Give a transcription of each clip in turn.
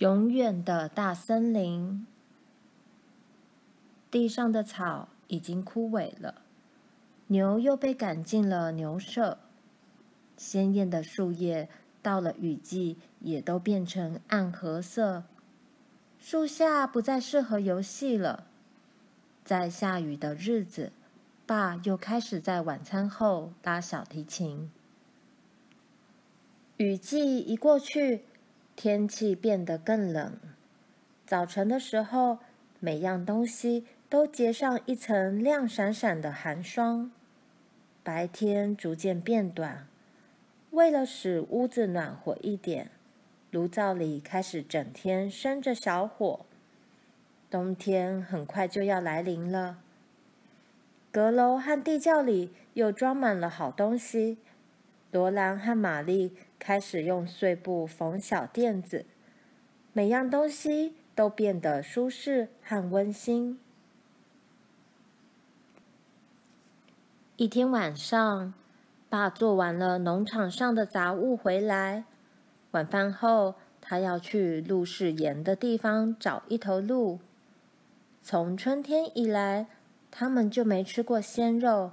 永远的大森林，地上的草已经枯萎了，牛又被赶进了牛舍。鲜艳的树叶到了雨季也都变成暗褐色，树下不再适合游戏了。在下雨的日子，爸又开始在晚餐后拉小提琴。雨季一过去。天气变得更冷，早晨的时候，每样东西都结上一层亮闪闪的寒霜。白天逐渐变短，为了使屋子暖和一点，炉灶里开始整天生着小火。冬天很快就要来临了，阁楼和地窖里又装满了好东西。罗兰和玛丽开始用碎布缝小垫子，每样东西都变得舒适和温馨。一天晚上，爸做完了农场上的杂物回来，晚饭后，他要去鹿试盐的地方找一头鹿。从春天以来，他们就没吃过鲜肉，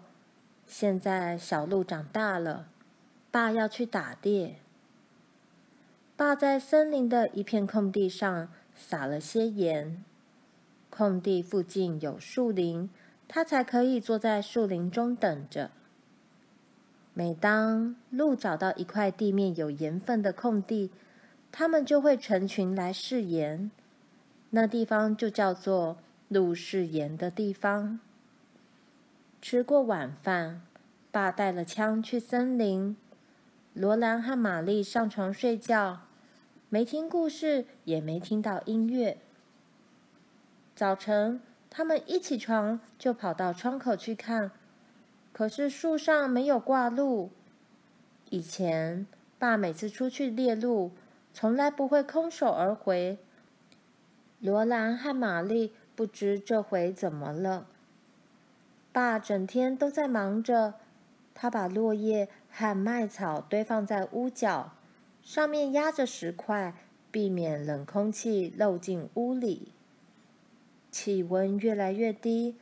现在小鹿长大了。爸要去打猎。爸在森林的一片空地上撒了些盐。空地附近有树林，他才可以坐在树林中等着。每当鹿找到一块地面有盐分的空地，他们就会成群来试盐。那地方就叫做鹿试盐的地方。吃过晚饭，爸带了枪去森林。罗兰和玛丽上床睡觉，没听故事，也没听到音乐。早晨，他们一起床就跑到窗口去看，可是树上没有挂鹿。以前，爸每次出去猎鹿，从来不会空手而回。罗兰和玛丽不知这回怎么了。爸整天都在忙着。他把落叶和麦草堆放在屋角，上面压着石块，避免冷空气漏进屋里。气温越来越低，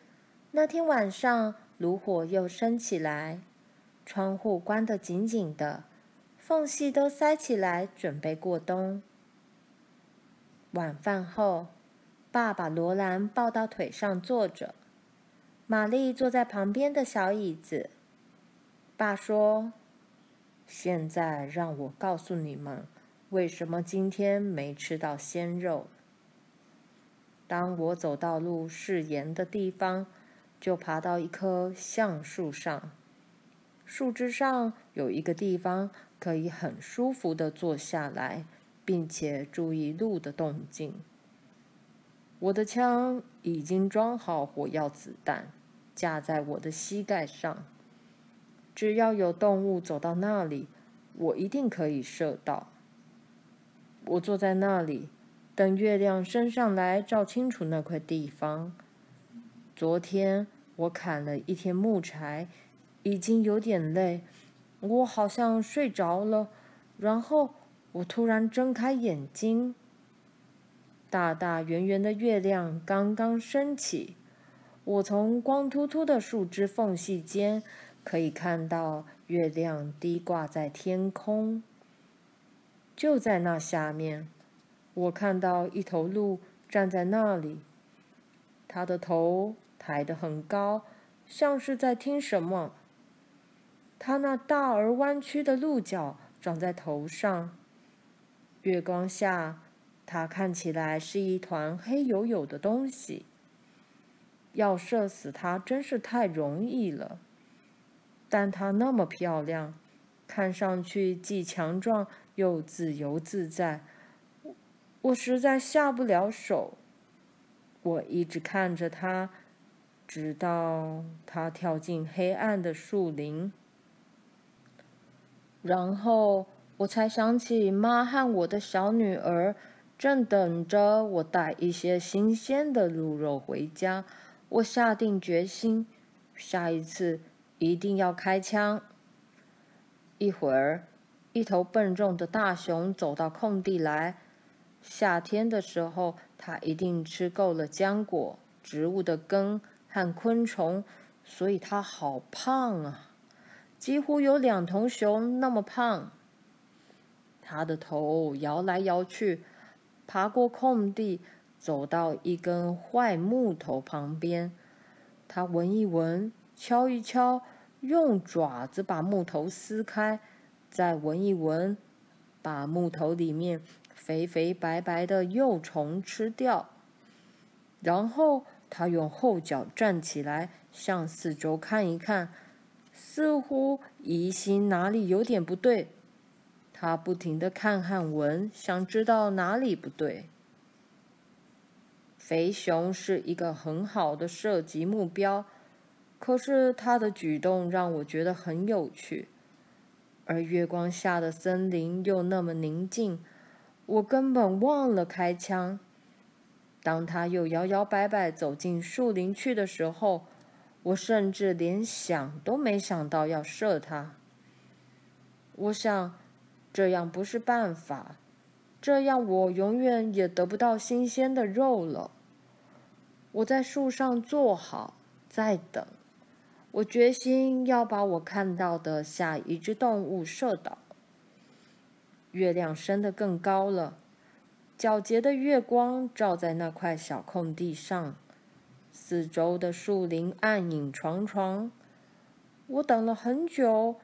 那天晚上炉火又升起来，窗户关得紧紧的，缝隙都塞起来，准备过冬。晚饭后，爸把罗兰抱到腿上坐着，玛丽坐在旁边的小椅子。爸说：“现在让我告诉你们，为什么今天没吃到鲜肉。当我走到路是盐的地方，就爬到一棵橡树上，树枝上有一个地方可以很舒服地坐下来，并且注意路的动静。我的枪已经装好火药子弹，架在我的膝盖上。”只要有动物走到那里，我一定可以射到。我坐在那里，等月亮升上来，照清楚那块地方。昨天我砍了一天木柴，已经有点累，我好像睡着了。然后我突然睁开眼睛，大大圆圆的月亮刚刚升起，我从光秃秃的树枝缝隙间。可以看到月亮低挂在天空，就在那下面，我看到一头鹿站在那里，它的头抬得很高，像是在听什么。它那大而弯曲的鹿角长在头上，月光下，它看起来是一团黑黝黝的东西。要射死它真是太容易了。但她那么漂亮，看上去既强壮又自由自在，我实在下不了手。我一直看着她，直到她跳进黑暗的树林，然后我才想起妈和我的小女儿正等着我带一些新鲜的鹿肉回家。我下定决心，下一次。一定要开枪！一会儿，一头笨重的大熊走到空地来，夏天的时候，它一定吃够了浆果、植物的根和昆虫，所以它好胖啊，几乎有两头熊那么胖。它的头摇来摇去，爬过空地，走到一根坏木头旁边，它闻一闻，敲一敲，用爪子把木头撕开，再闻一闻，把木头里面。肥肥白白的幼虫吃掉，然后他用后脚站起来，向四周看一看，似乎疑心哪里有点不对。他不停地看和闻，想知道哪里不对。肥熊是一个很好的射击目标，可是他的举动让我觉得很有趣，而月光下的森林又那么宁静。我根本忘了开枪。当他又摇摇摆摆走进树林去的时候，我甚至连想都没想到要射他。我想，这样不是办法，这样我永远也得不到新鲜的肉了。我在树上坐好，再等。我决心要把我看到的下一只动物射倒。月亮升得更高了，皎洁的月光照在那块小空地上，四周的树林暗影幢幢。我等了很久，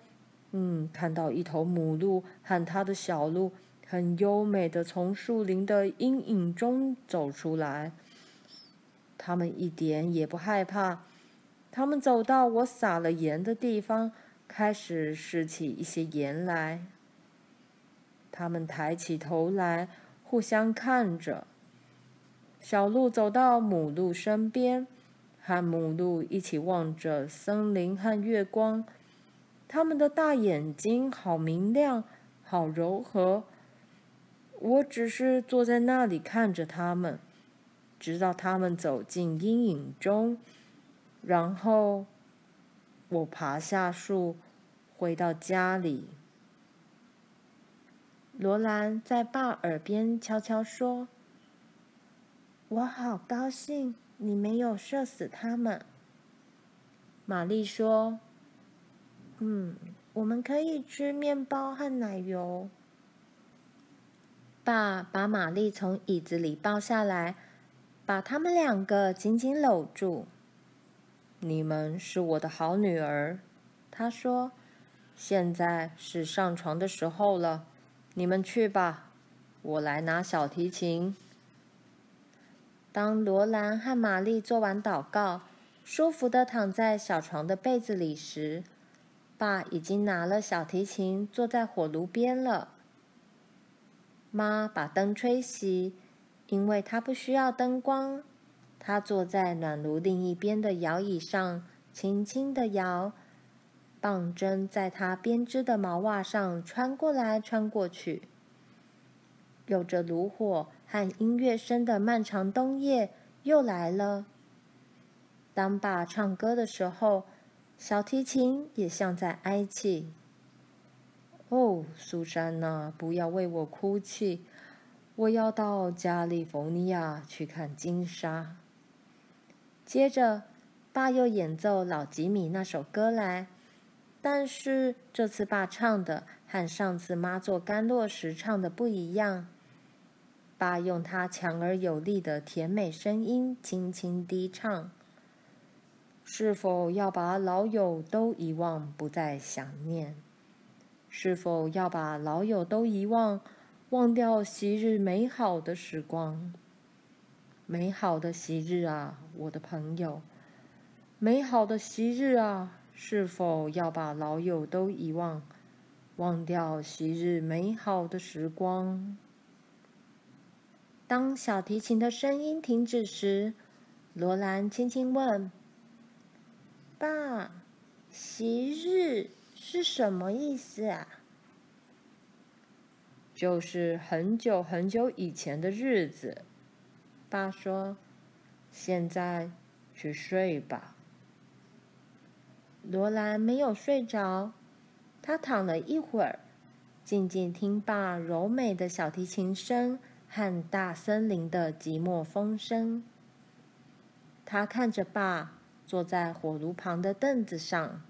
嗯，看到一头母鹿和它的小鹿很优美的从树林的阴影中走出来。它们一点也不害怕，他们走到我撒了盐的地方，开始拾起一些盐来。他们抬起头来，互相看着。小鹿走到母鹿身边，和母鹿一起望着森林和月光。他们的大眼睛好明亮，好柔和。我只是坐在那里看着他们，直到他们走进阴影中，然后我爬下树，回到家里。罗兰在爸耳边悄悄说：“我好高兴你没有射死他们。”玛丽说：“嗯，我们可以吃面包和奶油。”爸把玛丽从椅子里抱下来，把他们两个紧紧搂住。“你们是我的好女儿。”他说，“现在是上床的时候了。”你们去吧，我来拿小提琴。当罗兰和玛丽做完祷告，舒服的躺在小床的被子里时，爸已经拿了小提琴，坐在火炉边了。妈把灯吹熄，因为她不需要灯光。他坐在暖炉另一边的摇椅上，轻轻地摇。棒针在他编织的毛袜上穿过来穿过去，有着炉火和音乐声的漫长冬夜又来了。当爸唱歌的时候，小提琴也像在哀泣。哦，苏珊娜，不要为我哭泣，我要到加利福尼亚去看金沙。接着，爸又演奏老吉米那首歌来。但是这次爸唱的和上次妈做甘露时唱的不一样。爸用他强而有力的甜美声音轻轻低唱：“是否要把老友都遗忘，不再想念？是否要把老友都遗忘，忘掉昔日美好的时光？美好的昔日啊，我的朋友，美好的昔日啊！”是否要把老友都遗忘，忘掉昔日美好的时光？当小提琴的声音停止时，罗兰轻轻问：“爸，昔日是什么意思啊？”就是很久很久以前的日子。爸说：“现在去睡吧。”罗兰没有睡着，她躺了一会儿，静静听爸柔美的小提琴声和大森林的寂寞风声。他看着爸坐在火炉旁的凳子上，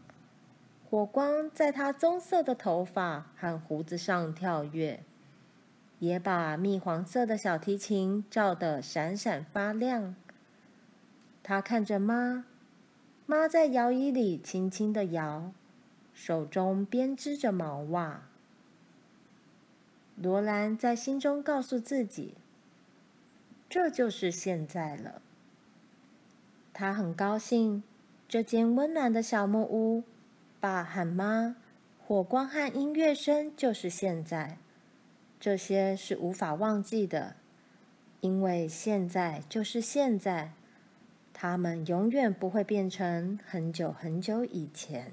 火光在他棕色的头发和胡子上跳跃，也把蜜黄色的小提琴照得闪闪发亮。他看着妈，妈在摇椅里轻轻地摇，手中编织着毛袜。罗兰在心中告诉自己：“这就是现在了。”他很高兴，这间温暖的小木屋，爸和妈，火光和音乐声就是现在。这些是无法忘记的，因为现在就是现在，他们永远不会变成很久很久以前。